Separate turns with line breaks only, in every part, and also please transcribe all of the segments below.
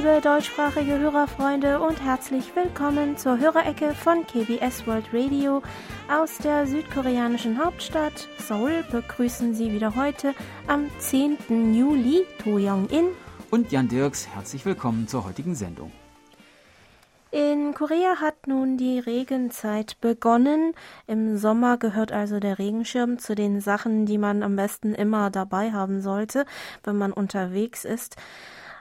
liebe deutschsprachige Hörerfreunde und herzlich willkommen zur Hörerecke von KBS World Radio. Aus der südkoreanischen Hauptstadt Seoul begrüßen Sie wieder heute am 10. Juli To Young-in
und Jan Dirks. Herzlich willkommen zur heutigen Sendung.
In Korea hat nun die Regenzeit begonnen. Im Sommer gehört also der Regenschirm zu den Sachen, die man am besten immer dabei haben sollte, wenn man unterwegs ist.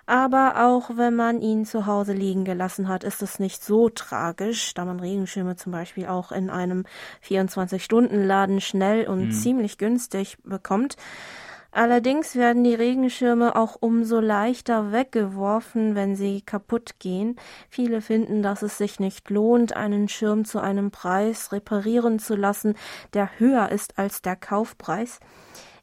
Aber auch wenn man ihn zu Hause liegen gelassen hat, ist es nicht so tragisch, da man Regenschirme zum Beispiel auch in einem 24-Stunden-Laden schnell und mhm. ziemlich günstig bekommt. Allerdings werden die Regenschirme auch umso leichter weggeworfen, wenn sie kaputt gehen. Viele finden, dass es sich nicht lohnt, einen Schirm zu einem Preis reparieren zu lassen, der höher ist als der Kaufpreis.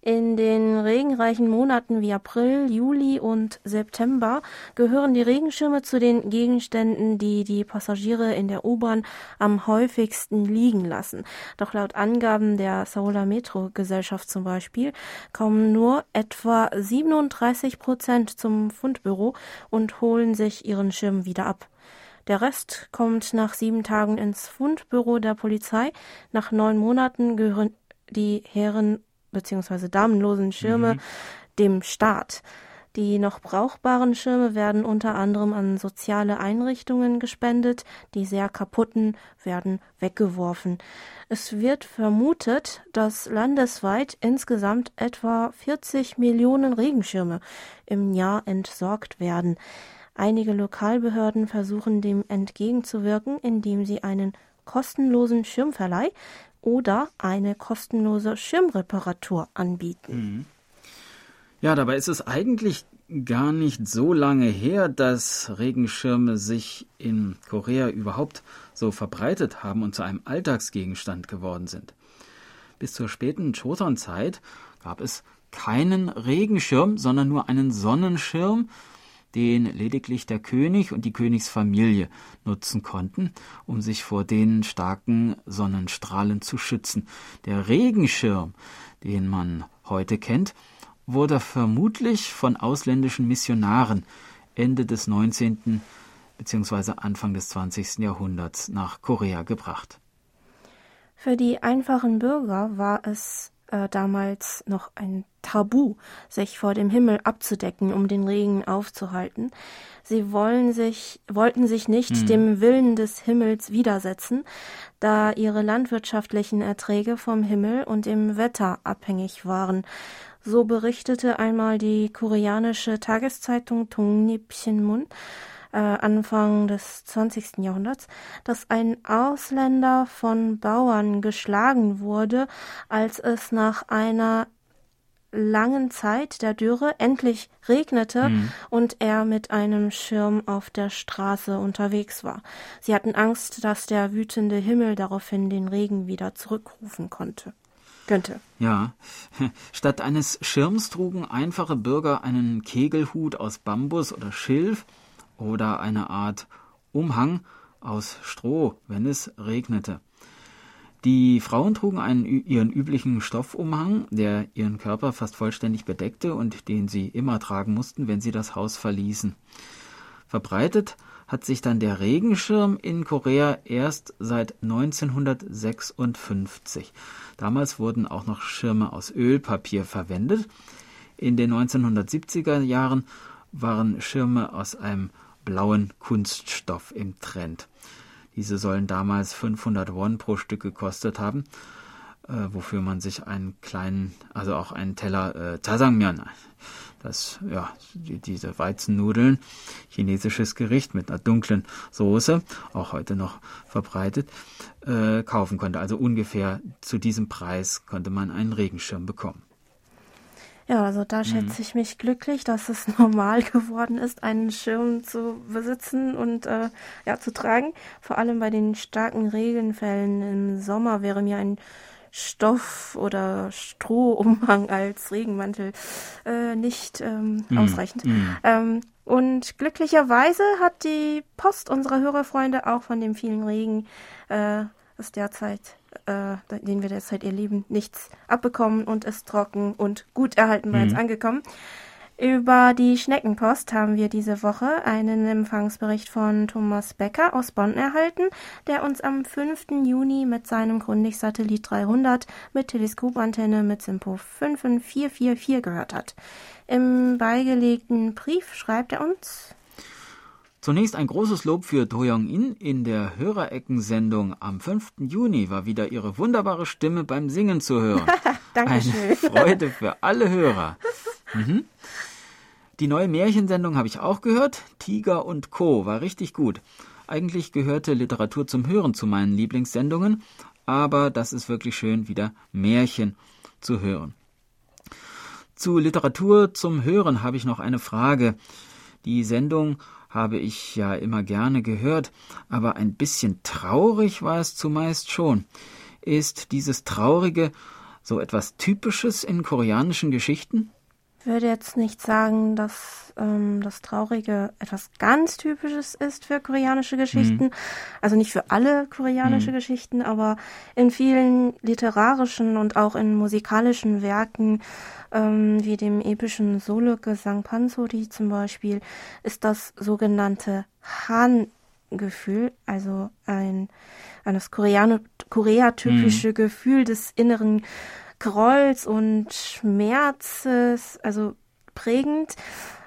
In den regenreichen Monaten wie April, Juli und September gehören die Regenschirme zu den Gegenständen, die die Passagiere in der U-Bahn am häufigsten liegen lassen. Doch laut Angaben der Seouler Metro Gesellschaft zum Beispiel kommen nur etwa 37 Prozent zum Fundbüro und holen sich ihren Schirm wieder ab. Der Rest kommt nach sieben Tagen ins Fundbüro der Polizei. Nach neun Monaten gehören die Herren bzw. damenlosen Schirme mhm. dem Staat. Die noch brauchbaren Schirme werden unter anderem an soziale Einrichtungen gespendet, die sehr kaputten werden weggeworfen. Es wird vermutet, dass landesweit insgesamt etwa 40 Millionen Regenschirme im Jahr entsorgt werden. Einige Lokalbehörden versuchen dem entgegenzuwirken, indem sie einen kostenlosen Schirmverleih oder eine kostenlose Schirmreparatur anbieten. Mhm.
Ja, dabei ist es eigentlich gar nicht so lange her, dass Regenschirme sich in Korea überhaupt so verbreitet haben und zu einem Alltagsgegenstand geworden sind. Bis zur späten Choson-Zeit gab es keinen Regenschirm, sondern nur einen Sonnenschirm, den lediglich der König und die Königsfamilie nutzen konnten, um sich vor den starken Sonnenstrahlen zu schützen. Der Regenschirm, den man heute kennt, wurde vermutlich von ausländischen Missionaren Ende des 19. bzw. Anfang des 20. Jahrhunderts nach Korea gebracht.
Für die einfachen Bürger war es äh, damals noch ein Tabu, sich vor dem Himmel abzudecken, um den Regen aufzuhalten. Sie wollen sich, wollten sich nicht hm. dem Willen des Himmels widersetzen, da ihre landwirtschaftlichen Erträge vom Himmel und dem Wetter abhängig waren. So berichtete einmal die koreanische Tageszeitung Dongnip Shinmun, äh, Anfang des 20. Jahrhunderts, dass ein Ausländer von Bauern geschlagen wurde, als es nach einer langen Zeit der Dürre endlich regnete mhm. und er mit einem Schirm auf der Straße unterwegs war. Sie hatten Angst, dass der wütende Himmel daraufhin den Regen wieder zurückrufen konnte. Könnte.
Ja. Statt eines Schirms trugen einfache Bürger einen Kegelhut aus Bambus oder Schilf oder eine Art Umhang aus Stroh, wenn es regnete. Die Frauen trugen einen, ihren üblichen Stoffumhang, der ihren Körper fast vollständig bedeckte und den sie immer tragen mussten, wenn sie das Haus verließen. Verbreitet hat sich dann der Regenschirm in Korea erst seit 1956. Damals wurden auch noch Schirme aus Ölpapier verwendet. In den 1970er Jahren waren Schirme aus einem blauen Kunststoff im Trend. Diese sollen damals 500 Won pro Stück gekostet haben, äh, wofür man sich einen kleinen, also auch einen Teller äh, Jajangmyeon, das ja die, diese Weizennudeln, chinesisches Gericht mit einer dunklen Soße, auch heute noch verbreitet, äh, kaufen konnte. Also ungefähr zu diesem Preis konnte man einen Regenschirm bekommen.
Ja, also da schätze mhm. ich mich glücklich, dass es normal geworden ist, einen Schirm zu besitzen und äh, ja zu tragen. Vor allem bei den starken Regenfällen im Sommer wäre mir ein Stoff- oder Strohumhang als Regenmantel äh, nicht ähm, mhm. ausreichend. Mhm. Ähm, und glücklicherweise hat die Post unserer Hörerfreunde auch von dem vielen Regen, äh, das derzeit äh, den wir derzeit erleben, nichts abbekommen und ist trocken und gut erhalten bereits mhm. angekommen. Über die Schneckenpost haben wir diese Woche einen Empfangsbericht von Thomas Becker aus Bonn erhalten, der uns am 5. Juni mit seinem Grundig-Satellit 300 mit Teleskopantenne mit Simpo 55444 gehört hat. Im beigelegten Brief schreibt er uns
Zunächst ein großes Lob für Do Young-in. In der Hörereckensendung am 5. Juni war wieder ihre wunderbare Stimme beim Singen zu hören.
Dankeschön.
Eine Freude für alle Hörer. Mhm. Die neue Märchensendung habe ich auch gehört. Tiger und Co. war richtig gut. Eigentlich gehörte Literatur zum Hören zu meinen Lieblingssendungen, aber das ist wirklich schön, wieder Märchen zu hören. Zu Literatur zum Hören habe ich noch eine Frage. Die Sendung habe ich ja immer gerne gehört, aber ein bisschen traurig war es zumeist schon. Ist dieses Traurige so etwas Typisches in koreanischen Geschichten?
Ich würde jetzt nicht sagen, dass ähm, das Traurige etwas ganz Typisches ist für koreanische Geschichten. Mhm. Also nicht für alle koreanische mhm. Geschichten, aber in vielen literarischen und auch in musikalischen Werken, ähm, wie dem epischen Solo-Gesang Pansori zum Beispiel, ist das sogenannte Han-Gefühl, also ein, ein das Korea-typische mhm. Gefühl des inneren Grolls und Schmerzes, also prägend.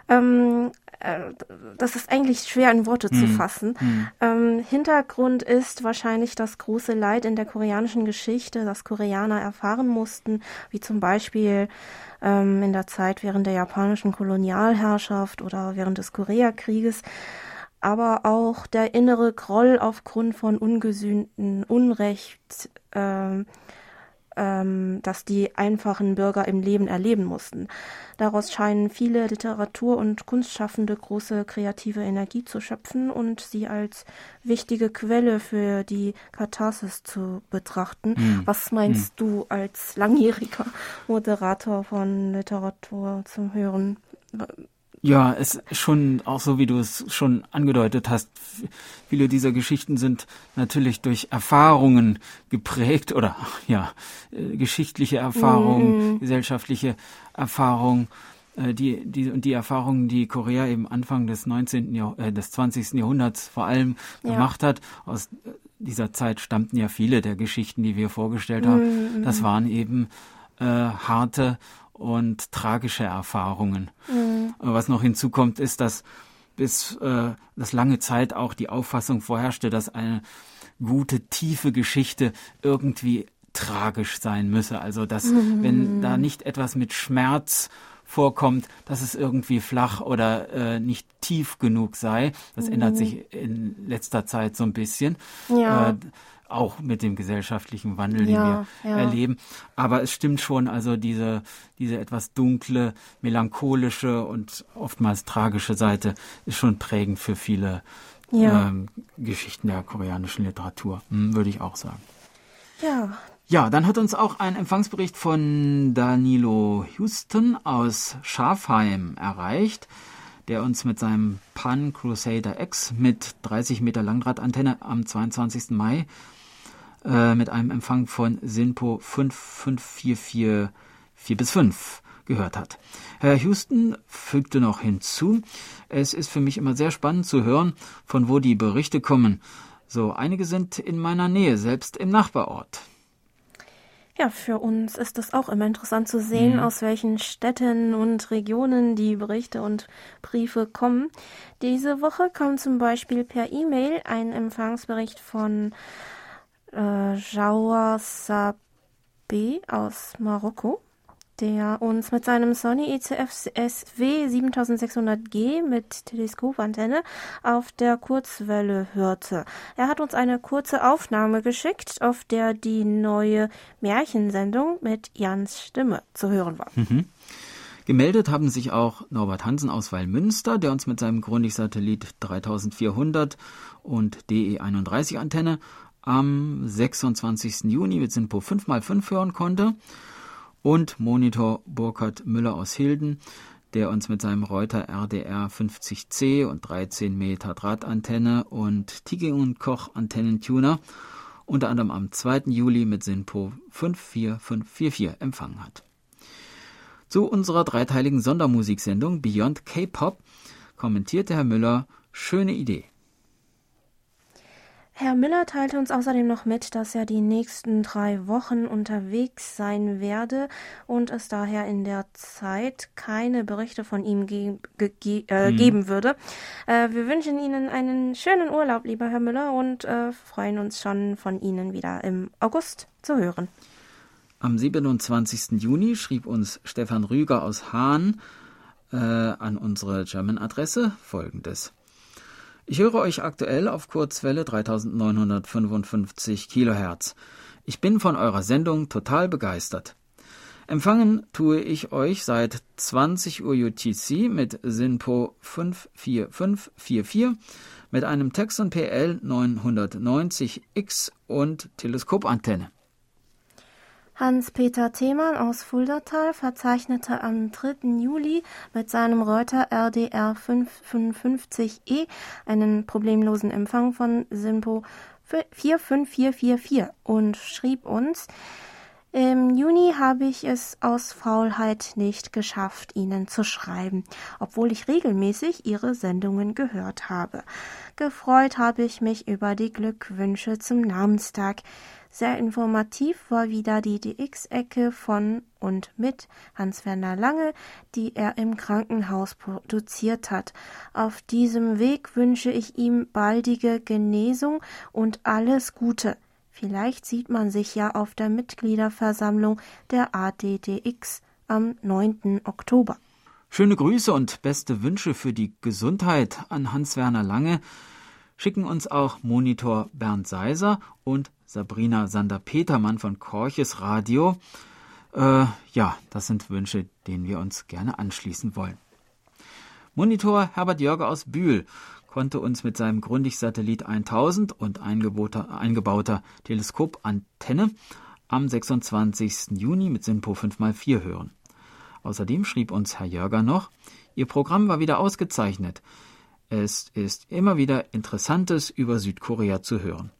Ähm, äh, das ist eigentlich schwer in Worte zu hm. fassen. Mhm. Ähm, Hintergrund ist wahrscheinlich das große Leid in der koreanischen Geschichte, das Koreaner erfahren mussten, wie zum Beispiel ähm, in der Zeit während der japanischen Kolonialherrschaft oder während des Koreakrieges aber auch der innere Groll aufgrund von ungesühnten Unrecht, ähm, ähm, das die einfachen Bürger im Leben erleben mussten. Daraus scheinen viele Literatur- und Kunstschaffende große kreative Energie zu schöpfen und sie als wichtige Quelle für die Katharsis zu betrachten. Hm. Was meinst hm. du als langjähriger Moderator von Literatur zum Hören?
Ja, es ist schon auch so, wie du es schon angedeutet hast. Viele dieser Geschichten sind natürlich durch Erfahrungen geprägt oder ja, äh, geschichtliche Erfahrungen, mhm. gesellschaftliche Erfahrungen, äh, die, die, und die Erfahrungen, die Korea eben Anfang des 19. Jahr, äh, des 20. Jahrhunderts vor allem ja. gemacht hat. Aus äh, dieser Zeit stammten ja viele der Geschichten, die wir vorgestellt haben. Mhm. Das waren eben äh, harte und tragische Erfahrungen. Mhm. Was noch hinzukommt, ist, dass bis äh, das lange Zeit auch die Auffassung vorherrschte, dass eine gute, tiefe Geschichte irgendwie tragisch sein müsse. Also dass, mhm. wenn da nicht etwas mit Schmerz vorkommt, dass es irgendwie flach oder äh, nicht tief genug sei. Das mhm. ändert sich in letzter Zeit so ein bisschen. Ja. Äh, auch mit dem gesellschaftlichen Wandel, den ja, wir ja. erleben. Aber es stimmt schon, also diese, diese etwas dunkle, melancholische und oftmals tragische Seite ist schon prägend für viele ja. ähm, Geschichten der koreanischen Literatur, hm, würde ich auch sagen.
Ja.
Ja, dann hat uns auch ein Empfangsbericht von Danilo Houston aus Schafheim erreicht der uns mit seinem Pan Crusader X mit 30 Meter Langdrahtantenne am 22. Mai äh, mit einem Empfang von SINPO 55444 bis 5 gehört hat. Herr Houston fügte noch hinzu, es ist für mich immer sehr spannend zu hören, von wo die Berichte kommen. So, einige sind in meiner Nähe, selbst im Nachbarort.
Ja, für uns ist es auch immer interessant zu sehen, mhm. aus welchen Städten und Regionen die Berichte und Briefe kommen. Diese Woche kommt zum Beispiel per E-Mail ein Empfangsbericht von Jawar Sabe aus Marokko, der uns mit seinem Sony ECF SW 7600G mit Teleskopantenne auf der Kurzwelle hörte. Er hat uns eine kurze Aufnahme geschickt, auf der die neue Märchensendung mit Jans Stimme zu hören war.
Mhm. Gemeldet haben sich auch Norbert Hansen aus Weilmünster, der uns mit seinem Grundig-Satellit 3400 und DE31 Antenne am 26. Juni mit Sinpo 5x5 hören konnte und Monitor Burkhard Müller aus Hilden, der uns mit seinem Reuter RDR 50C und 13 Meter Drahtantenne und Tiging und Koch Antennentuner unter anderem am 2. Juli mit Sinpo 54544 empfangen hat. Zu unserer dreiteiligen Sondermusiksendung Beyond K-Pop kommentierte Herr Müller schöne Idee.
Herr Müller teilte uns außerdem noch mit, dass er die nächsten drei Wochen unterwegs sein werde und es daher in der Zeit keine Berichte von ihm ge ge äh, mhm. geben würde. Äh, wir wünschen Ihnen einen schönen Urlaub, lieber Herr Müller, und äh, freuen uns schon von Ihnen wieder im August zu hören.
Am 27. Juni schrieb uns Stefan Rüger aus Hahn äh, an unsere German-Adresse folgendes. Ich höre euch aktuell auf Kurzwelle 3955 Kilohertz. Ich bin von eurer Sendung total begeistert. Empfangen tue ich euch seit 20 Uhr UTC mit SINPO 54544 mit einem Texon PL 990X und Teleskopantenne.
Hans-Peter Themann aus Fuldatal verzeichnete am 3. Juli mit seinem Reuter RDR 555E einen problemlosen Empfang von SINPO 45444 und schrieb uns, im Juni habe ich es aus Faulheit nicht geschafft, Ihnen zu schreiben, obwohl ich regelmäßig Ihre Sendungen gehört habe. Gefreut habe ich mich über die Glückwünsche zum Namenstag. Sehr informativ war wieder die DX-Ecke von und mit Hans-Werner Lange, die er im Krankenhaus produziert hat. Auf diesem Weg wünsche ich ihm baldige Genesung und alles Gute. Vielleicht sieht man sich ja auf der Mitgliederversammlung der ADDX am 9. Oktober.
Schöne Grüße und beste Wünsche für die Gesundheit an Hans-Werner Lange schicken uns auch Monitor Bernd Seiser und Sabrina Sander-Petermann von Korches Radio. Äh, ja, das sind Wünsche, denen wir uns gerne anschließen wollen. Monitor Herbert Jörger aus Bühl konnte uns mit seinem Grundig-Satellit 1000 und eingebauter, Teleskopantenne am 26. Juni mit SINPO 5x4 hören. Außerdem schrieb uns Herr Jörger noch, Ihr Programm war wieder ausgezeichnet. Es ist immer wieder Interessantes über Südkorea zu hören.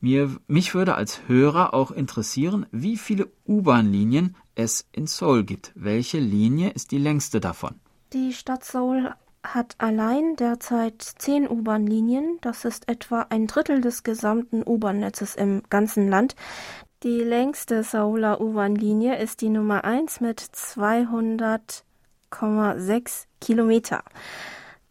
Mir, mich würde als Hörer auch interessieren, wie viele U-Bahn-Linien es in Seoul gibt. Welche Linie ist die längste davon?
Die Stadt Seoul hat allein derzeit zehn U-Bahn-Linien. Das ist etwa ein Drittel des gesamten U-Bahn-Netzes im ganzen Land. Die längste Seouler U-Bahn-Linie ist die Nummer 1 mit 200,6 Kilometer.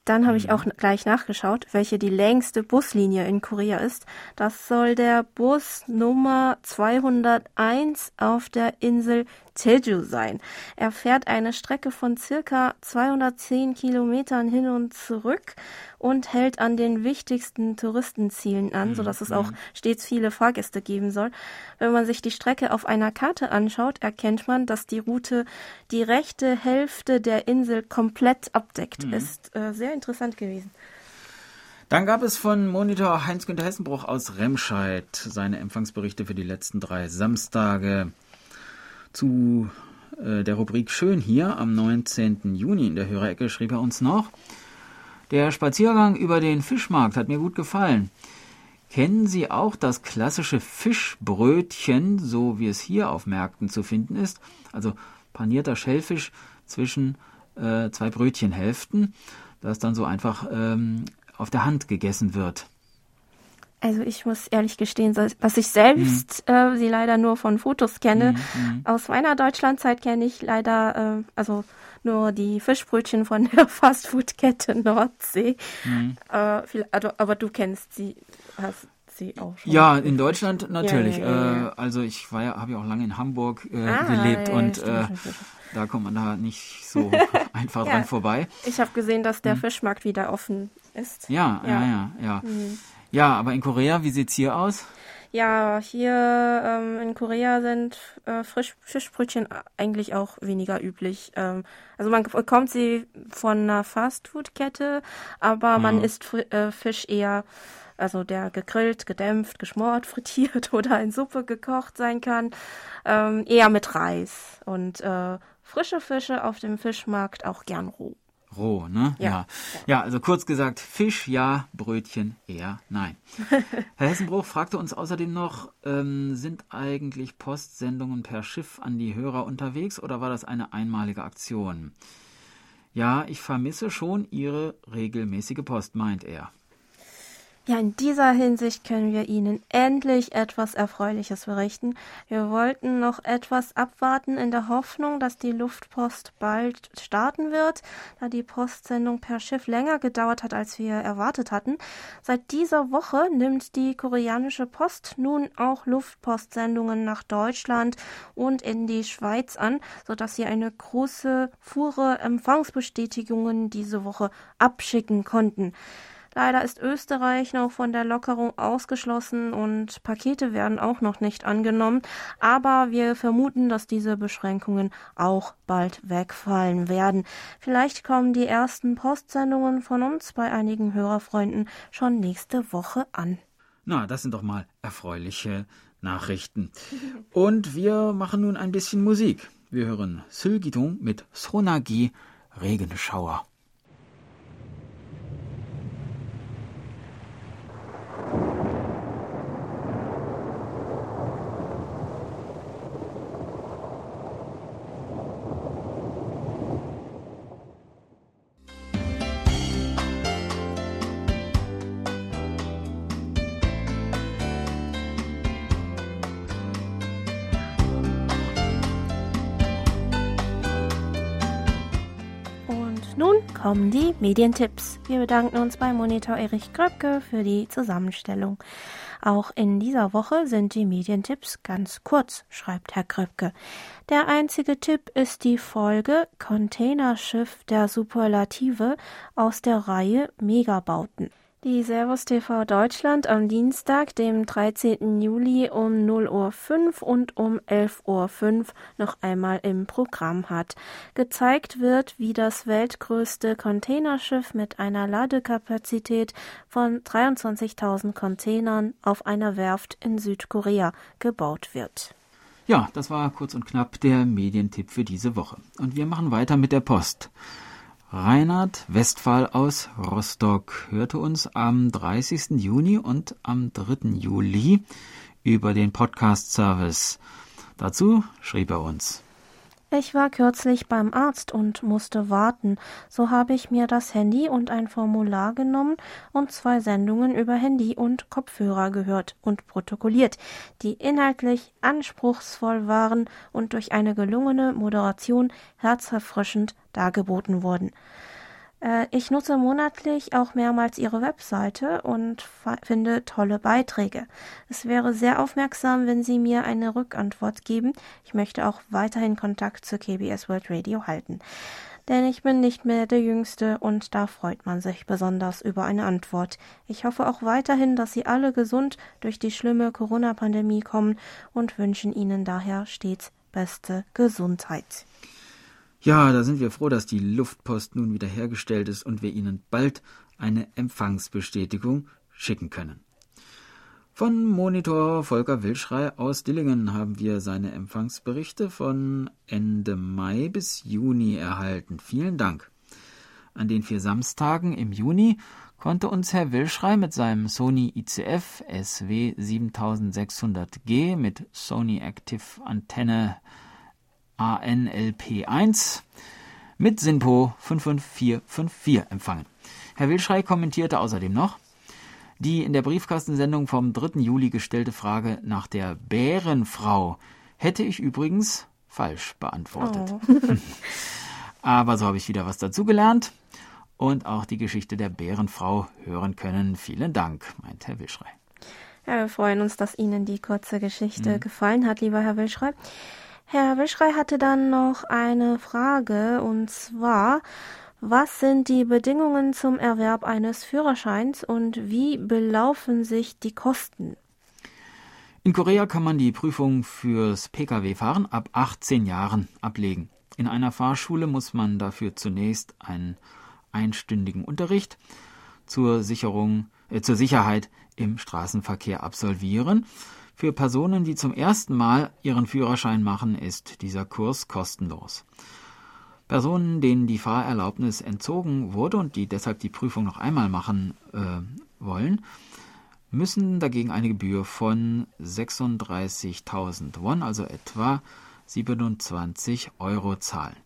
Dann habe ich mhm. auch gleich nachgeschaut, welche die längste Buslinie in Korea ist. Das soll der Bus Nummer 201 auf der Insel Jeju sein. Er fährt eine Strecke von circa 210 Kilometern hin und zurück und hält an den wichtigsten Touristenzielen an, mhm. sodass es auch mhm. stets viele Fahrgäste geben soll. Wenn man sich die Strecke auf einer Karte anschaut, erkennt man, dass die Route die rechte Hälfte der Insel komplett abdeckt. Mhm. Ist äh, sehr interessant gewesen.
Dann gab es von Monitor Heinz-Günther Hessenbruch aus Remscheid seine Empfangsberichte für die letzten drei Samstage zu äh, der Rubrik Schön hier am 19. Juni in der Hörerecke schrieb er uns noch, der Spaziergang über den Fischmarkt hat mir gut gefallen. Kennen Sie auch das klassische Fischbrötchen, so wie es hier auf Märkten zu finden ist? Also panierter Schellfisch zwischen äh, zwei Brötchenhälften, das dann so einfach ähm, auf der Hand gegessen wird.
Also ich muss ehrlich gestehen, was ich selbst mhm. äh, sie leider nur von Fotos kenne. Mhm. mhm. Aus meiner Deutschlandzeit kenne ich leider äh, also nur die Fischbrötchen von der Fastfood-Kette Nordsee. Mhm. Äh, also, aber du kennst sie, hast sie auch schon.
Ja, in Deutschland natürlich. Ja, ja, ja, äh, also ich war ja, habe ja auch lange in Hamburg äh, ah, gelebt und stimmt, äh, stimmt. da kommt man da nicht so einfach dran vorbei.
Ich habe gesehen, dass der mhm. Fischmarkt wieder offen ist.
Ja, ja, ja, ja. Ja, aber in Korea, wie sieht's hier aus?
Ja, hier ähm, in Korea sind äh, Frisch Fischbrötchen eigentlich auch weniger üblich. Ähm, also man bekommt sie von einer Fastfood-Kette, aber mhm. man isst Fr äh, Fisch eher, also der gegrillt, gedämpft, geschmort, frittiert oder in Suppe gekocht sein kann, ähm, eher mit Reis. Und äh, frische Fische auf dem Fischmarkt auch gern roh.
Roh, ne?
Ja.
ja. Ja, also kurz gesagt, Fisch ja, Brötchen eher nein. Herr Hessenbruch fragte uns außerdem noch, ähm, sind eigentlich Postsendungen per Schiff an die Hörer unterwegs oder war das eine einmalige Aktion? Ja, ich vermisse schon Ihre regelmäßige Post, meint er.
Ja, in dieser Hinsicht können wir Ihnen endlich etwas Erfreuliches berichten. Wir wollten noch etwas abwarten in der Hoffnung, dass die Luftpost bald starten wird, da die Postsendung per Schiff länger gedauert hat, als wir erwartet hatten. Seit dieser Woche nimmt die koreanische Post nun auch Luftpostsendungen nach Deutschland und in die Schweiz an, sodass sie eine große Fuhre Empfangsbestätigungen diese Woche abschicken konnten. Leider ist Österreich noch von der Lockerung ausgeschlossen und Pakete werden auch noch nicht angenommen. Aber wir vermuten, dass diese Beschränkungen auch bald wegfallen werden. Vielleicht kommen die ersten Postsendungen von uns bei einigen Hörerfreunden schon nächste Woche an.
Na, das sind doch mal erfreuliche Nachrichten. Und wir machen nun ein bisschen Musik. Wir hören Sylgidong mit Sonagi Regenschauer.
Kommen die Medientipps. Wir bedanken uns bei Monitor Erich Kröpke für die Zusammenstellung. Auch in dieser Woche sind die Medientipps ganz kurz, schreibt Herr Kröpke. Der einzige Tipp ist die Folge Containerschiff der Superlative aus der Reihe Megabauten. Die Servus TV Deutschland am Dienstag, dem 13. Juli um 0.05 Uhr und um 11.05 Uhr noch einmal im Programm hat. Gezeigt wird, wie das weltgrößte Containerschiff mit einer Ladekapazität von 23.000 Containern auf einer Werft in Südkorea gebaut wird.
Ja, das war kurz und knapp der Medientipp für diese Woche. Und wir machen weiter mit der Post. Reinhard Westphal aus Rostock hörte uns am 30. Juni und am 3. Juli über den Podcast-Service. Dazu schrieb er uns.
Ich war kürzlich beim Arzt und musste warten. So habe ich mir das Handy und ein Formular genommen und zwei Sendungen über Handy und Kopfhörer gehört und protokolliert, die inhaltlich anspruchsvoll waren und durch eine gelungene Moderation herzerfrischend dargeboten wurden. Äh, ich nutze monatlich auch mehrmals Ihre Webseite und finde tolle Beiträge. Es wäre sehr aufmerksam, wenn Sie mir eine Rückantwort geben. Ich möchte auch weiterhin Kontakt zur KBS World Radio halten. Denn ich bin nicht mehr der Jüngste und da freut man sich besonders über eine Antwort. Ich hoffe auch weiterhin, dass Sie alle gesund durch die schlimme Corona-Pandemie kommen und wünschen Ihnen daher stets beste Gesundheit.
Ja, da sind wir froh, dass die Luftpost nun wieder hergestellt ist und wir Ihnen bald eine Empfangsbestätigung schicken können. Von Monitor Volker Wilschrei aus Dillingen haben wir seine Empfangsberichte von Ende Mai bis Juni erhalten. Vielen Dank. An den vier Samstagen im Juni konnte uns Herr Wilschrei mit seinem Sony ICF SW 7600G mit Sony Active Antenne ANLP1 mit SINPO 55454 empfangen. Herr Wilschrei kommentierte außerdem noch, die in der Briefkastensendung vom 3. Juli gestellte Frage nach der Bärenfrau hätte ich übrigens falsch beantwortet. Oh. Aber so habe ich wieder was dazugelernt und auch die Geschichte der Bärenfrau hören können. Vielen Dank, meint Herr Wilschrei.
Ja, wir freuen uns, dass Ihnen die kurze Geschichte mhm. gefallen hat, lieber Herr Wilschrei. Herr Wischrei hatte dann noch eine Frage und zwar, was sind die Bedingungen zum Erwerb eines Führerscheins und wie belaufen sich die Kosten?
In Korea kann man die Prüfung fürs Pkw-Fahren ab 18 Jahren ablegen. In einer Fahrschule muss man dafür zunächst einen einstündigen Unterricht zur Sicherung, äh, zur Sicherheit im Straßenverkehr absolvieren. Für Personen, die zum ersten Mal ihren Führerschein machen, ist dieser Kurs kostenlos. Personen, denen die Fahrerlaubnis entzogen wurde und die deshalb die Prüfung noch einmal machen äh, wollen, müssen dagegen eine Gebühr von 36.000 Won, also etwa 27 Euro zahlen.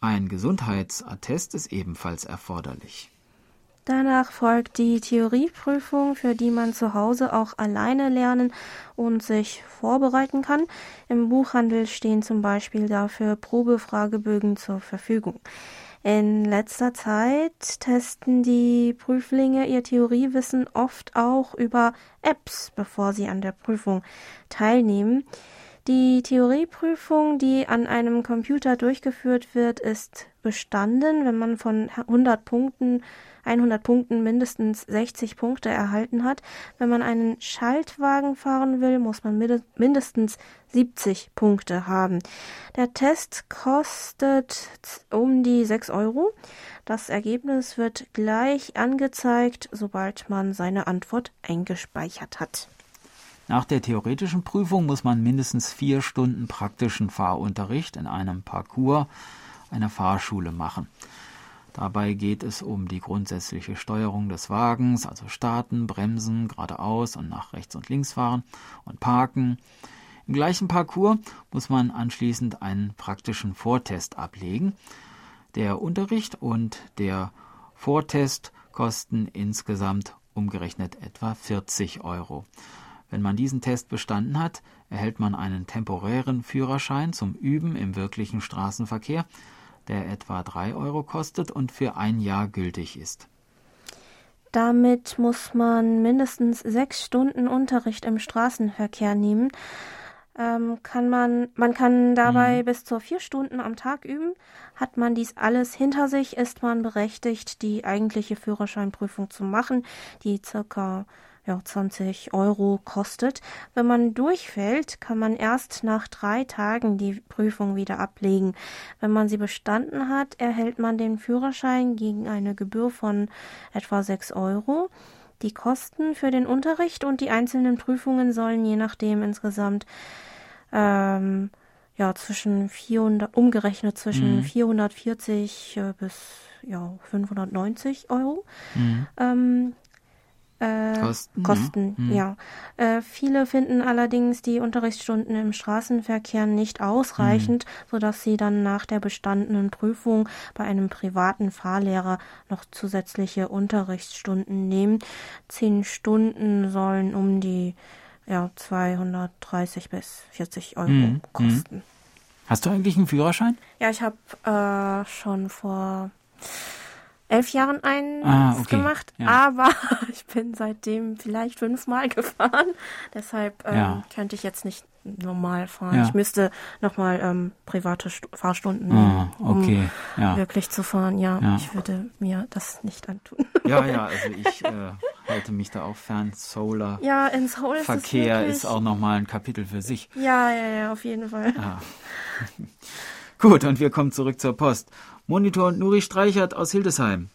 Ein Gesundheitsattest ist ebenfalls erforderlich.
Danach folgt die Theorieprüfung, für die man zu Hause auch alleine lernen und sich vorbereiten kann. Im Buchhandel stehen zum Beispiel dafür Probefragebögen zur Verfügung. In letzter Zeit testen die Prüflinge ihr Theoriewissen oft auch über Apps, bevor sie an der Prüfung teilnehmen. Die Theorieprüfung, die an einem Computer durchgeführt wird, ist bestanden, wenn man von 100 Punkten 100 Punkten mindestens 60 Punkte erhalten hat. Wenn man einen Schaltwagen fahren will, muss man mindestens 70 Punkte haben. Der Test kostet um die 6 Euro. Das Ergebnis wird gleich angezeigt, sobald man seine Antwort eingespeichert hat.
Nach der theoretischen Prüfung muss man mindestens vier Stunden praktischen Fahrunterricht in einem Parcours einer Fahrschule machen. Dabei geht es um die grundsätzliche Steuerung des Wagens, also starten, bremsen, geradeaus und nach rechts und links fahren und parken. Im gleichen Parcours muss man anschließend einen praktischen Vortest ablegen. Der Unterricht und der Vortest kosten insgesamt umgerechnet etwa 40 Euro. Wenn man diesen Test bestanden hat, erhält man einen temporären Führerschein zum Üben im wirklichen Straßenverkehr, der etwa 3 Euro kostet und für ein Jahr gültig ist.
Damit muss man mindestens sechs Stunden Unterricht im Straßenverkehr nehmen. Ähm, kann man, man kann dabei mhm. bis zu vier Stunden am Tag üben. Hat man dies alles hinter sich, ist man berechtigt, die eigentliche Führerscheinprüfung zu machen, die circa ja, 20 Euro kostet. Wenn man durchfällt, kann man erst nach drei Tagen die Prüfung wieder ablegen. Wenn man sie bestanden hat, erhält man den Führerschein gegen eine Gebühr von etwa 6 Euro. Die Kosten für den Unterricht und die einzelnen Prüfungen sollen je nachdem insgesamt ähm, ja zwischen 400 umgerechnet zwischen mhm. 440 äh, bis ja 590 Euro mhm. ähm, äh, Kosten, Kosten, ja. Hm. ja. Äh, viele finden allerdings die Unterrichtsstunden im Straßenverkehr nicht ausreichend, hm. sodass sie dann nach der bestandenen Prüfung bei einem privaten Fahrlehrer noch zusätzliche Unterrichtsstunden nehmen. Zehn Stunden sollen um die ja, 230 bis 40 Euro hm. kosten.
Hast du eigentlich einen Führerschein?
Ja, ich habe äh, schon vor elf Jahren eins ah, okay. gemacht, ja. aber ich bin seitdem vielleicht fünfmal gefahren. Deshalb ähm, ja. könnte ich jetzt nicht normal fahren. Ja. Ich müsste nochmal ähm, private St Fahrstunden nehmen, ah, okay. um wirklich zu fahren. Ja, ich würde mir das nicht antun.
Ja, ja, also ich äh, halte mich da auch fern. Solar
ja, in Seoul
Verkehr
ist,
ist auch nochmal ein Kapitel für sich.
Ja, ja, ja, auf jeden Fall.
Gut, und wir kommen zurück zur Post. Monitor Nuri Streichert aus Hildesheim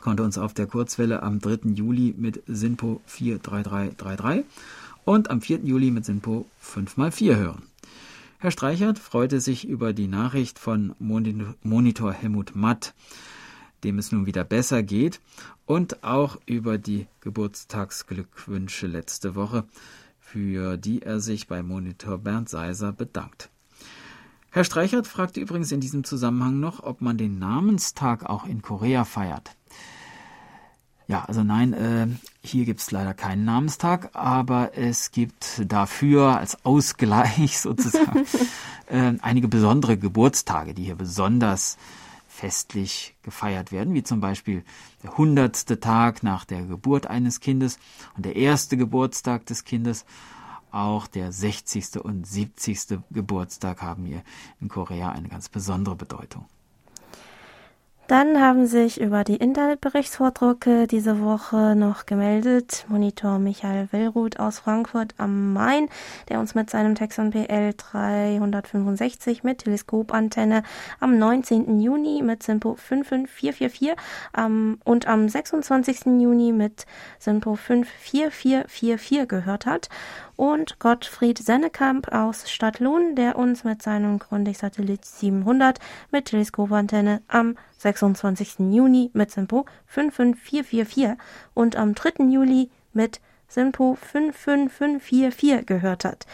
konnte uns auf der Kurzwelle am 3. Juli mit SINPO 43333 und am 4. Juli mit SINPO 5x4 hören. Herr Streichert freute sich über die Nachricht von Monitor Helmut Matt, dem es nun wieder besser geht, und auch über die Geburtstagsglückwünsche letzte Woche, für die er sich bei Monitor Bernd Seiser bedankt. Herr Streichert fragte übrigens in diesem Zusammenhang noch, ob man den Namenstag auch in Korea feiert. Ja, also nein, äh, hier gibt es leider keinen Namenstag, aber es gibt dafür als Ausgleich sozusagen äh, einige besondere Geburtstage, die hier besonders festlich gefeiert werden, wie zum Beispiel der hundertste Tag nach der Geburt eines Kindes und der erste Geburtstag des Kindes auch der 60. und 70. Geburtstag haben hier in Korea eine ganz besondere Bedeutung.
Dann haben sich über die Internetberichtsvordrucke diese Woche noch gemeldet Monitor Michael Willruth aus Frankfurt am Main, der uns mit seinem Texon PL 365 mit Teleskopantenne am 19. Juni mit Simpo 55444 ähm, und am 26. Juni mit Simpo 54444 gehört hat. Und Gottfried Sennekamp aus Stadtlohn, der uns mit seinem Grundig-Satellit 700 mit Teleskopantenne am 26. Juni mit Simpo 55444 und am 3. Juli mit Simpo 55544 gehört hat.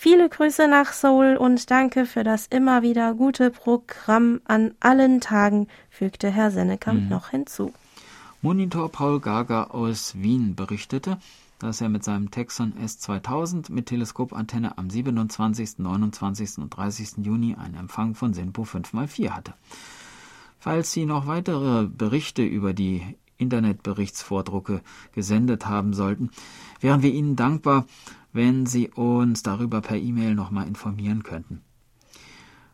Viele Grüße nach Seoul und danke für das immer wieder gute Programm an allen Tagen, fügte Herr Sennekamp mhm. noch hinzu.
Monitor Paul Gager aus Wien berichtete, dass er mit seinem Texon S2000 mit Teleskopantenne am 27., 29. und 30. Juni einen Empfang von SINPO 5x4 hatte. Falls Sie noch weitere Berichte über die Internetberichtsvordrucke gesendet haben sollten, wären wir Ihnen dankbar, wenn Sie uns darüber per E-Mail nochmal informieren könnten.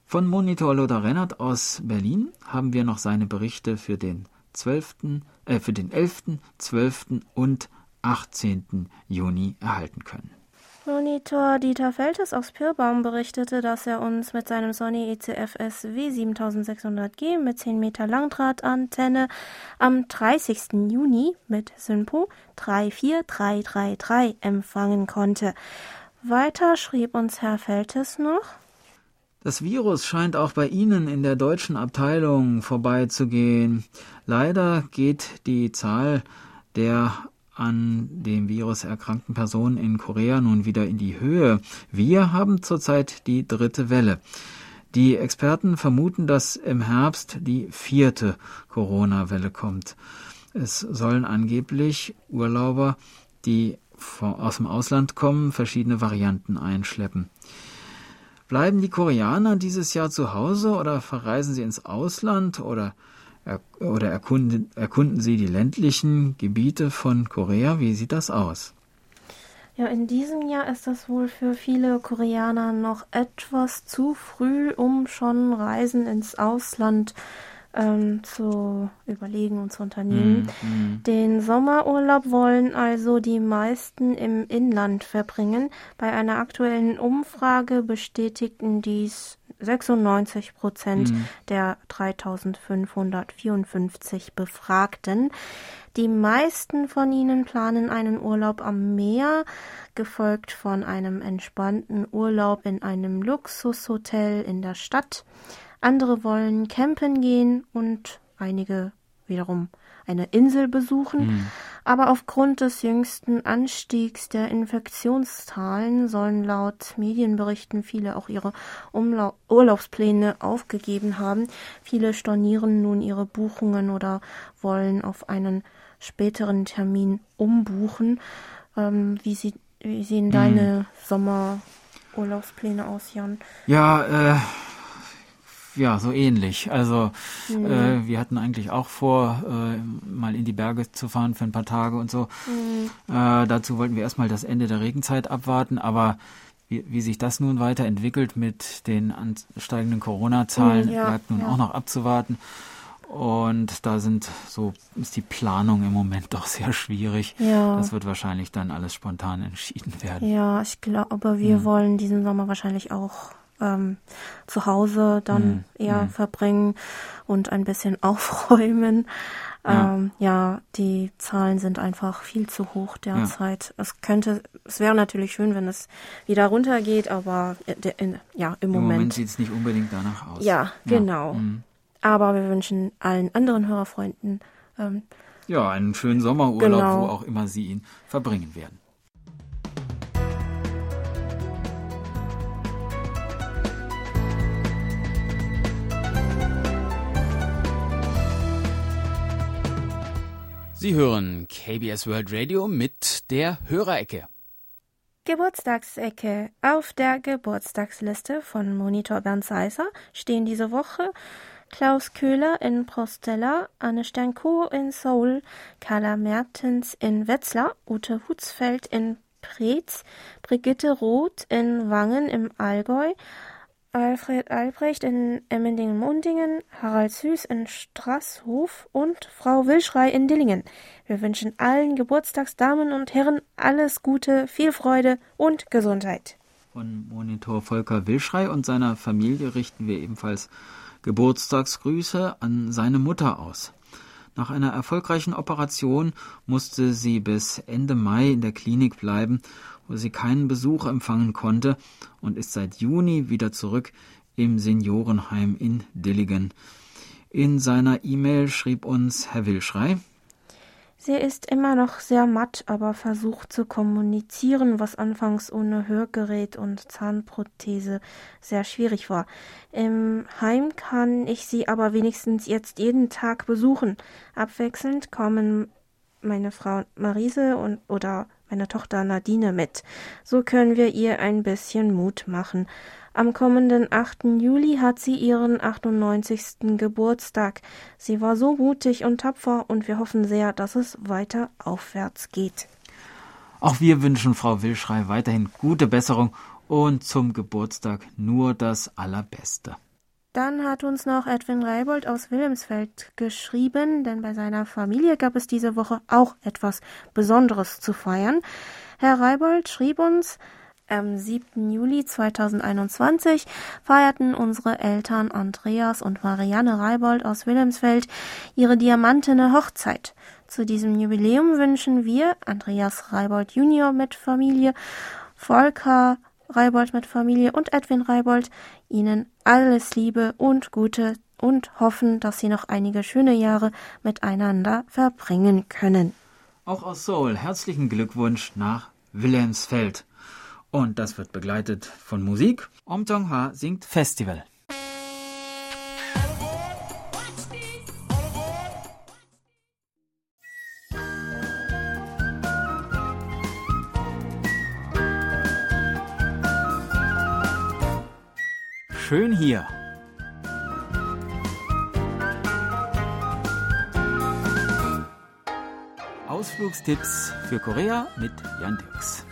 Von Monitor Lothar Rennert aus Berlin haben wir noch seine Berichte für den 12., äh, für den 11., 12. und 18. Juni erhalten können.
Monitor Dieter Feltes aus Pirbaum berichtete, dass er uns mit seinem Sony ECFS W7600G mit 10 Meter Langdrahtantenne am 30. Juni mit Synpo 34333 empfangen konnte. Weiter schrieb uns Herr Feltes noch.
Das Virus scheint auch bei Ihnen in der deutschen Abteilung vorbeizugehen. Leider geht die Zahl der an dem Virus erkrankten Personen in Korea nun wieder in die Höhe. Wir haben zurzeit die dritte Welle. Die Experten vermuten, dass im Herbst die vierte Corona-Welle kommt. Es sollen angeblich Urlauber, die aus dem Ausland kommen, verschiedene Varianten einschleppen. Bleiben die Koreaner dieses Jahr zu Hause oder verreisen sie ins Ausland oder oder erkunden, erkunden Sie die ländlichen Gebiete von Korea? Wie sieht das aus?
Ja, in diesem Jahr ist das wohl für viele Koreaner noch etwas zu früh, um schon Reisen ins Ausland ähm, zu überlegen und zu unternehmen. Mm, mm. Den Sommerurlaub wollen also die meisten im Inland verbringen. Bei einer aktuellen Umfrage bestätigten dies 96 Prozent mhm. der 3554 Befragten. Die meisten von ihnen planen einen Urlaub am Meer, gefolgt von einem entspannten Urlaub in einem Luxushotel in der Stadt. Andere wollen campen gehen und einige wiederum eine Insel besuchen. Mhm. Aber aufgrund des jüngsten Anstiegs der Infektionszahlen sollen laut Medienberichten viele auch ihre Umla Urlaubspläne aufgegeben haben. Viele stornieren nun ihre Buchungen oder wollen auf einen späteren Termin umbuchen. Ähm, wie, sie, wie sehen mhm. deine Sommerurlaubspläne aus, Jan?
Ja, äh ja, so ähnlich. Also mhm. äh, wir hatten eigentlich auch vor, äh, mal in die Berge zu fahren für ein paar Tage und so. Mhm. Äh, dazu wollten wir erstmal das Ende der Regenzeit abwarten, aber wie, wie sich das nun weiterentwickelt mit den ansteigenden Corona-Zahlen, mhm, ja, bleibt nun ja. auch noch abzuwarten. Und da sind so ist die Planung im Moment doch sehr schwierig. Ja. Das wird wahrscheinlich dann alles spontan entschieden werden.
Ja, ich glaube, wir mhm. wollen diesen Sommer wahrscheinlich auch ähm, zu Hause dann mhm. eher mhm. verbringen und ein bisschen aufräumen. Ja. Ähm, ja, die Zahlen sind einfach viel zu hoch derzeit. Ja. Es könnte, es wäre natürlich schön, wenn es wieder runtergeht, aber in, ja, im, Im Moment. Moment
sieht es nicht unbedingt danach aus.
Ja, genau. Ja. Mhm. Aber wir wünschen allen anderen Hörerfreunden ähm,
ja, einen schönen Sommerurlaub, genau. wo auch immer Sie ihn verbringen werden. Sie hören KBS World Radio mit der Hörerecke.
Geburtstagsecke. Auf der Geburtstagsliste von Monitor Bernd Seiser stehen diese Woche Klaus Köhler in Prostella, Anne Sternko in Seoul, Carla Mertens in Wetzlar, Ute Hutzfeld in Preetz, Brigitte Roth in Wangen im Allgäu, Alfred Albrecht in Emmendingen-Mundingen, Harald Süß in Straßhof und Frau Wilschrei in Dillingen. Wir wünschen allen Geburtstagsdamen und Herren alles Gute, viel Freude und Gesundheit.
Von Monitor Volker Wilschrei und seiner Familie richten wir ebenfalls Geburtstagsgrüße an seine Mutter aus. Nach einer erfolgreichen Operation musste sie bis Ende Mai in der Klinik bleiben, wo sie keinen Besuch empfangen konnte und ist seit Juni wieder zurück im Seniorenheim in Dilligen. In seiner E-Mail schrieb uns Herr Wilschrei,
Sie ist immer noch sehr matt, aber versucht zu kommunizieren, was anfangs ohne Hörgerät und Zahnprothese sehr schwierig war. Im Heim kann ich sie aber wenigstens jetzt jeden Tag besuchen. Abwechselnd kommen meine Frau Marise und oder meine Tochter Nadine mit. So können wir ihr ein bisschen Mut machen. Am kommenden 8. Juli hat sie ihren 98. Geburtstag. Sie war so mutig und tapfer und wir hoffen sehr, dass es weiter aufwärts geht.
Auch wir wünschen Frau Wilschrei weiterhin gute Besserung und zum Geburtstag nur das Allerbeste.
Dann hat uns noch Edwin Reibold aus Wilhelmsfeld geschrieben, denn bei seiner Familie gab es diese Woche auch etwas Besonderes zu feiern. Herr Reibold schrieb uns, am 7. Juli 2021 feierten unsere Eltern Andreas und Marianne Reibold aus Wilhelmsfeld ihre diamantene Hochzeit. Zu diesem Jubiläum wünschen wir Andreas Reibold Junior mit Familie, Volker Reibold mit Familie und Edwin Reibold Ihnen alles Liebe und Gute und hoffen, dass Sie noch einige schöne Jahre miteinander verbringen können.
Auch aus Seoul herzlichen Glückwunsch nach Wilhelmsfeld. Und das wird begleitet von Musik. Om Jong-ha singt Festival. Schön hier. Ausflugstipps für Korea mit Jan Dirks.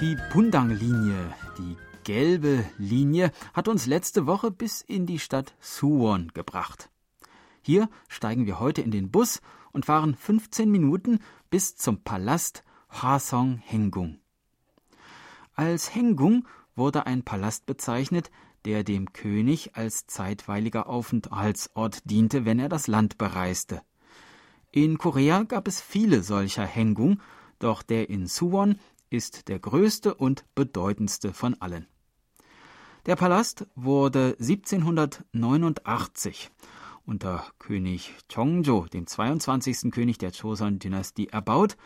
Die Pundang-Linie, die gelbe Linie, hat uns letzte Woche bis in die Stadt Suwon gebracht. Hier steigen wir heute in den Bus und fahren 15 Minuten bis zum Palast Hwasong Hengung. Als Hengung wurde ein Palast bezeichnet, der dem König als zeitweiliger Aufenthaltsort diente, wenn er das Land bereiste. In Korea gab es viele solcher Hengung, doch der in Suwon ist der größte und bedeutendste von allen. Der Palast wurde 1789 unter König Chongjo, dem 22. König der Joseon-Dynastie, erbaut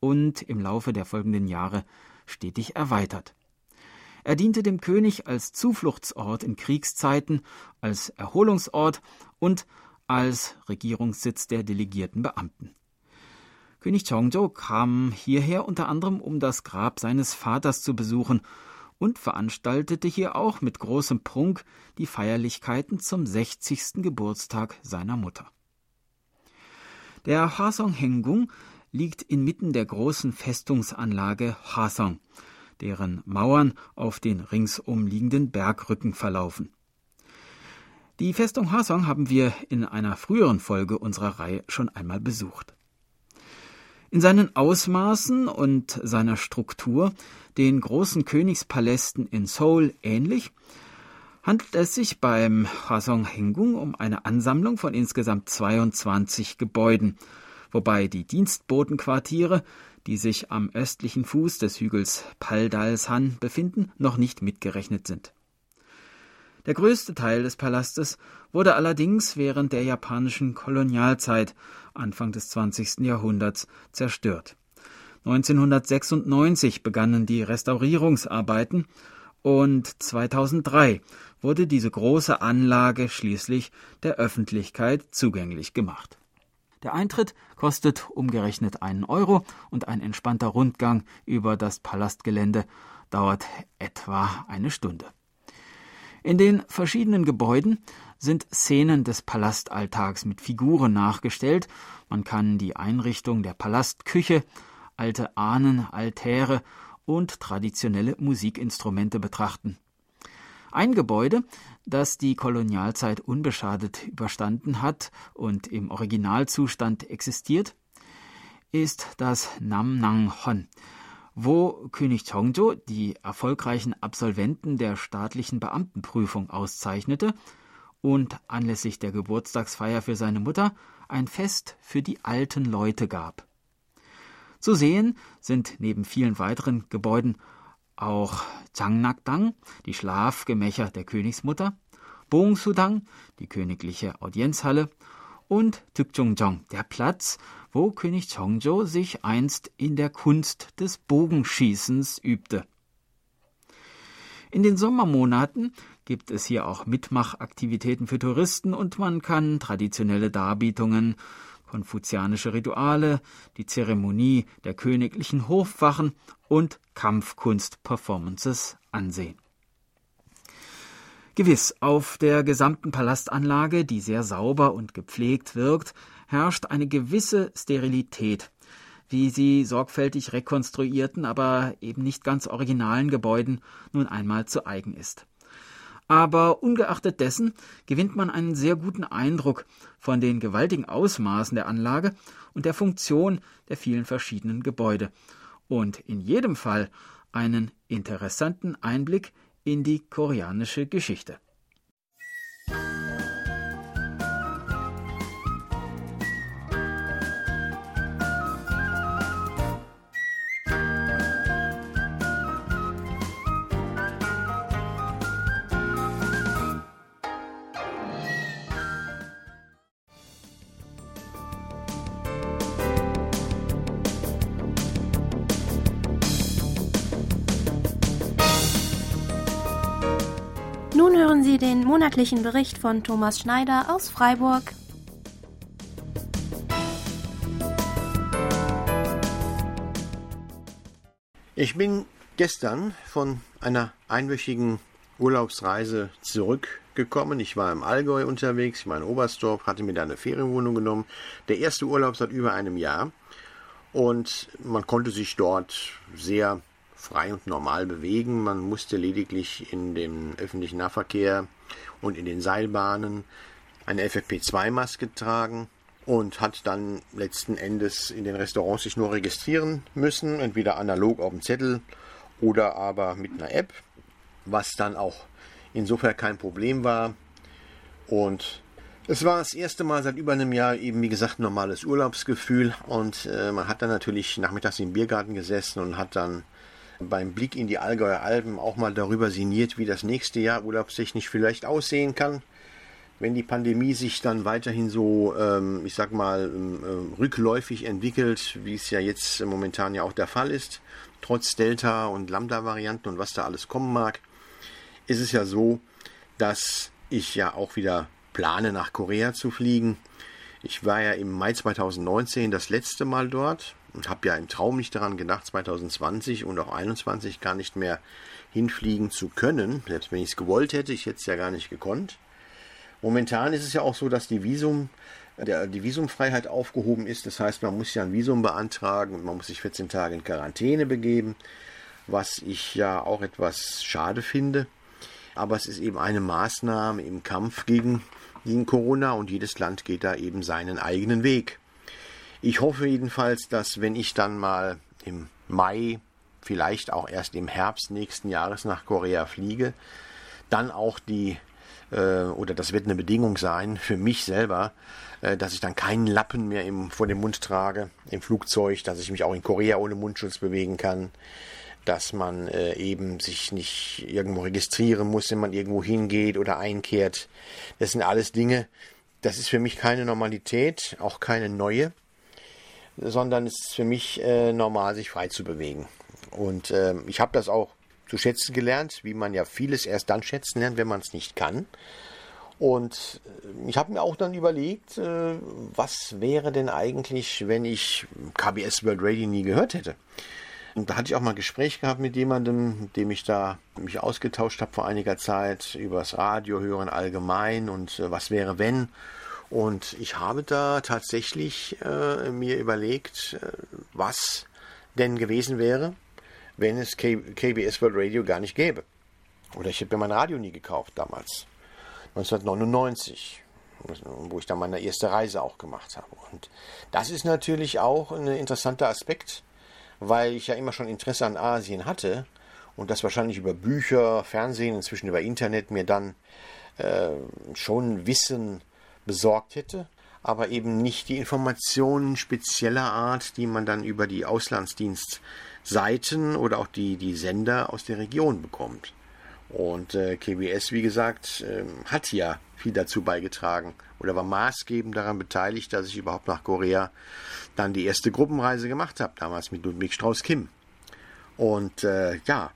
und im Laufe der folgenden Jahre stetig erweitert. Er diente dem König als Zufluchtsort in Kriegszeiten, als Erholungsort und als Regierungssitz der delegierten Beamten. König Chongzhou kam hierher unter anderem, um das Grab seines Vaters zu besuchen und veranstaltete hier auch mit großem Prunk die Feierlichkeiten zum 60. Geburtstag seiner Mutter. Der Hwasong Hengung liegt inmitten der großen Festungsanlage Hwasong, deren Mauern auf den ringsum liegenden Bergrücken verlaufen. Die Festung Hwasong haben wir in einer früheren Folge unserer Reihe schon einmal besucht. In seinen Ausmaßen und seiner Struktur den großen Königspalästen in Seoul ähnlich, handelt es sich beim Hwasong Hengung um eine Ansammlung von insgesamt 22 Gebäuden, wobei die Dienstbotenquartiere, die sich am östlichen Fuß des Hügels Paldalsan befinden, noch nicht mitgerechnet sind. Der größte Teil des Palastes wurde allerdings während der japanischen Kolonialzeit Anfang des 20. Jahrhunderts zerstört. 1996 begannen die Restaurierungsarbeiten und 2003 wurde diese große Anlage schließlich der Öffentlichkeit zugänglich gemacht. Der Eintritt kostet umgerechnet einen Euro und ein entspannter Rundgang über das Palastgelände dauert etwa eine Stunde. In den verschiedenen Gebäuden sind Szenen des Palastalltags mit Figuren nachgestellt. Man kann die Einrichtung der Palastküche, alte Ahnen, Altäre und traditionelle Musikinstrumente betrachten. Ein Gebäude, das die Kolonialzeit unbeschadet überstanden hat und im Originalzustand existiert, ist das Nam Nang Hon, wo König Chongzhou die erfolgreichen Absolventen der staatlichen Beamtenprüfung auszeichnete und anlässlich der Geburtstagsfeier für seine Mutter ein Fest für die alten Leute gab. Zu sehen sind neben vielen weiteren Gebäuden auch Changnakdang, die Schlafgemächer der Königsmutter, Bongsudang, die königliche Audienzhalle, und Tukjungjong, der Platz, wo König Chongzhou sich einst in der Kunst des Bogenschießens übte. In den Sommermonaten gibt es hier auch Mitmachaktivitäten für Touristen und man kann traditionelle Darbietungen, konfuzianische Rituale, die Zeremonie der königlichen Hofwachen und Kampfkunst-Performances ansehen. Gewiss, auf der gesamten Palastanlage, die sehr sauber und gepflegt wirkt, herrscht eine gewisse Sterilität, wie sie sorgfältig rekonstruierten, aber eben nicht ganz originalen Gebäuden nun einmal zu eigen ist. Aber ungeachtet dessen gewinnt man einen sehr guten Eindruck von den gewaltigen Ausmaßen der Anlage und der Funktion der vielen verschiedenen Gebäude und in jedem Fall einen interessanten Einblick in die koreanische Geschichte.
Den monatlichen Bericht von Thomas Schneider aus Freiburg.
Ich bin gestern von einer einwöchigen Urlaubsreise zurückgekommen. Ich war im Allgäu unterwegs, ich war in Oberstdorf, hatte mir da eine Ferienwohnung genommen. Der erste Urlaub seit über einem Jahr. Und man konnte sich dort sehr frei und normal bewegen. Man musste lediglich in dem öffentlichen Nahverkehr und in den Seilbahnen eine FFP2-Maske tragen und hat dann letzten Endes in den Restaurants sich nur registrieren müssen, entweder analog auf dem Zettel oder aber mit einer App, was dann auch insofern kein Problem war. Und es war das erste Mal seit über einem Jahr eben, wie gesagt, normales Urlaubsgefühl und äh, man hat dann natürlich nachmittags im Biergarten gesessen und hat dann beim Blick in die Allgäuer Alpen auch mal darüber sinniert, wie das nächste Jahr urlaubstechnisch vielleicht aussehen kann. Wenn die Pandemie sich dann weiterhin so, ähm, ich sag mal, ähm, äh, rückläufig entwickelt, wie es ja jetzt momentan ja auch der Fall ist, trotz Delta und Lambda-Varianten und was da alles kommen mag, ist es ja so, dass ich ja auch wieder plane, nach Korea zu fliegen. Ich war ja im Mai 2019 das letzte Mal dort und habe ja im Traum nicht daran gedacht, 2020 und auch 2021 gar nicht mehr hinfliegen zu können. Selbst wenn ich es gewollt hätte, ich hätte es ja gar nicht gekonnt. Momentan ist es ja auch so, dass die Visum, der, die Visumfreiheit aufgehoben ist. Das heißt, man muss ja ein Visum beantragen und man muss sich 14 Tage in Quarantäne begeben, was ich ja auch etwas schade finde. Aber es ist eben eine Maßnahme im Kampf gegen, gegen Corona und jedes Land geht da eben seinen eigenen Weg. Ich hoffe jedenfalls, dass wenn ich dann mal im Mai, vielleicht auch erst im Herbst nächsten Jahres nach Korea fliege, dann auch die, äh, oder das wird eine Bedingung sein für mich selber, äh, dass ich dann keinen Lappen mehr im, vor dem Mund trage im Flugzeug, dass ich mich auch in Korea ohne Mundschutz bewegen kann, dass man äh, eben sich nicht irgendwo registrieren muss, wenn man irgendwo hingeht oder einkehrt. Das sind alles Dinge, das ist für mich keine Normalität, auch keine neue sondern es ist für mich äh, normal, sich frei zu bewegen. Und äh, ich habe das auch zu schätzen gelernt, wie man ja vieles erst dann schätzen lernt, wenn man es nicht kann. Und äh, ich habe mir auch dann überlegt, äh, was wäre denn eigentlich, wenn ich KBS World Radio nie gehört hätte. Und da hatte ich auch mal ein Gespräch gehabt mit jemandem, mit dem ich da mich ausgetauscht habe vor einiger Zeit über das Radio hören allgemein und äh, was wäre wenn. Und ich habe da tatsächlich äh, mir überlegt, äh, was denn gewesen wäre, wenn es K KBS World Radio gar nicht gäbe. Oder ich habe mir mein Radio nie gekauft damals, 1999, wo ich dann meine erste Reise auch gemacht habe. Und das ist natürlich auch ein interessanter Aspekt, weil ich ja immer schon Interesse an Asien hatte und das wahrscheinlich über Bücher, Fernsehen, inzwischen über Internet mir dann äh, schon Wissen besorgt hätte, aber eben nicht die Informationen spezieller Art, die man dann über die Auslandsdienstseiten oder auch die, die Sender aus der Region bekommt. Und äh, KBS, wie gesagt, äh, hat ja viel dazu beigetragen oder war maßgebend daran beteiligt, dass ich überhaupt nach Korea dann die erste Gruppenreise gemacht habe, damals mit Ludwig Strauß-Kim. Und äh, ja,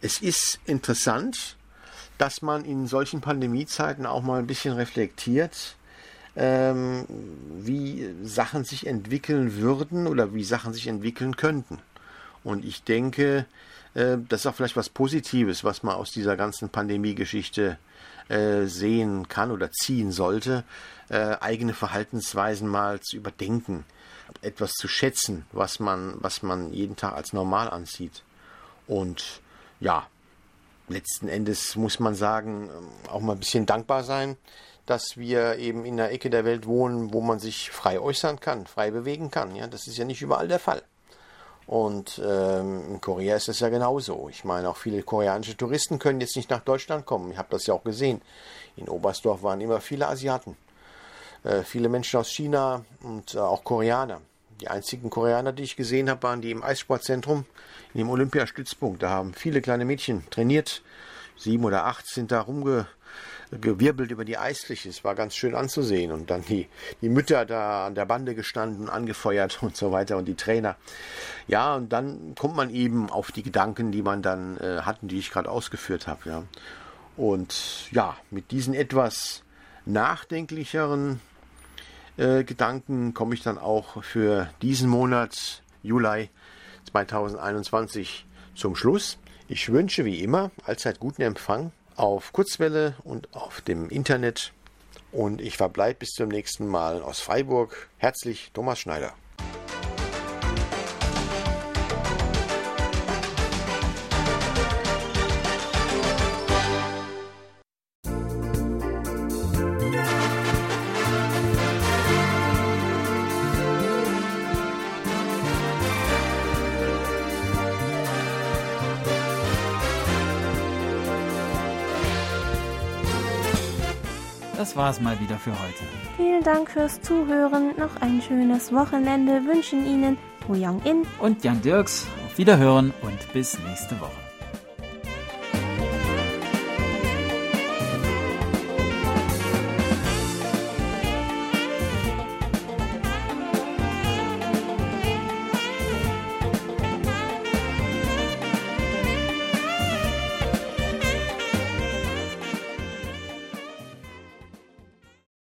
es ist interessant, dass man in solchen Pandemiezeiten auch mal ein bisschen reflektiert, ähm, wie Sachen sich entwickeln würden oder wie Sachen sich entwickeln könnten. Und ich denke, äh, das ist auch vielleicht was Positives, was man aus dieser ganzen Pandemie-Geschichte äh, sehen kann oder ziehen sollte, äh, eigene Verhaltensweisen mal zu überdenken, etwas zu schätzen, was man, was man jeden Tag als normal ansieht. Und ja, letzten Endes muss man sagen, ähm, auch mal ein bisschen dankbar sein, dass wir eben in einer Ecke der Welt wohnen, wo man sich frei äußern kann, frei bewegen kann. Ja, das ist ja nicht überall der Fall. Und ähm, in Korea ist es ja genauso. Ich meine, auch viele koreanische Touristen können jetzt nicht nach Deutschland kommen. Ich habe das ja auch gesehen. In Oberstdorf waren immer viele Asiaten, äh, viele Menschen aus China und äh, auch Koreaner. Die einzigen Koreaner, die ich gesehen habe, waren die im Eissportzentrum, in dem Olympiastützpunkt. Da haben viele kleine Mädchen trainiert. Sieben oder acht sind da rumge gewirbelt über die Eisfläche. Es war ganz schön anzusehen. Und dann die, die Mütter da an der Bande gestanden, angefeuert und so weiter und die Trainer. Ja, und dann kommt man eben auf die Gedanken, die man dann äh, hatten, die ich gerade ausgeführt habe. Ja. Und ja, mit diesen etwas nachdenklicheren äh, Gedanken komme ich dann auch für diesen Monat, Juli 2021, zum Schluss. Ich wünsche wie immer allzeit guten Empfang auf Kurzwelle und auf dem Internet. Und ich verbleibe bis zum nächsten Mal aus Freiburg. Herzlich Thomas Schneider.
Das war's mal wieder für heute.
Vielen Dank fürs Zuhören. Noch ein schönes Wochenende wünschen Ihnen To Young In
und Jan Dirks. Auf Wiederhören und bis nächste Woche.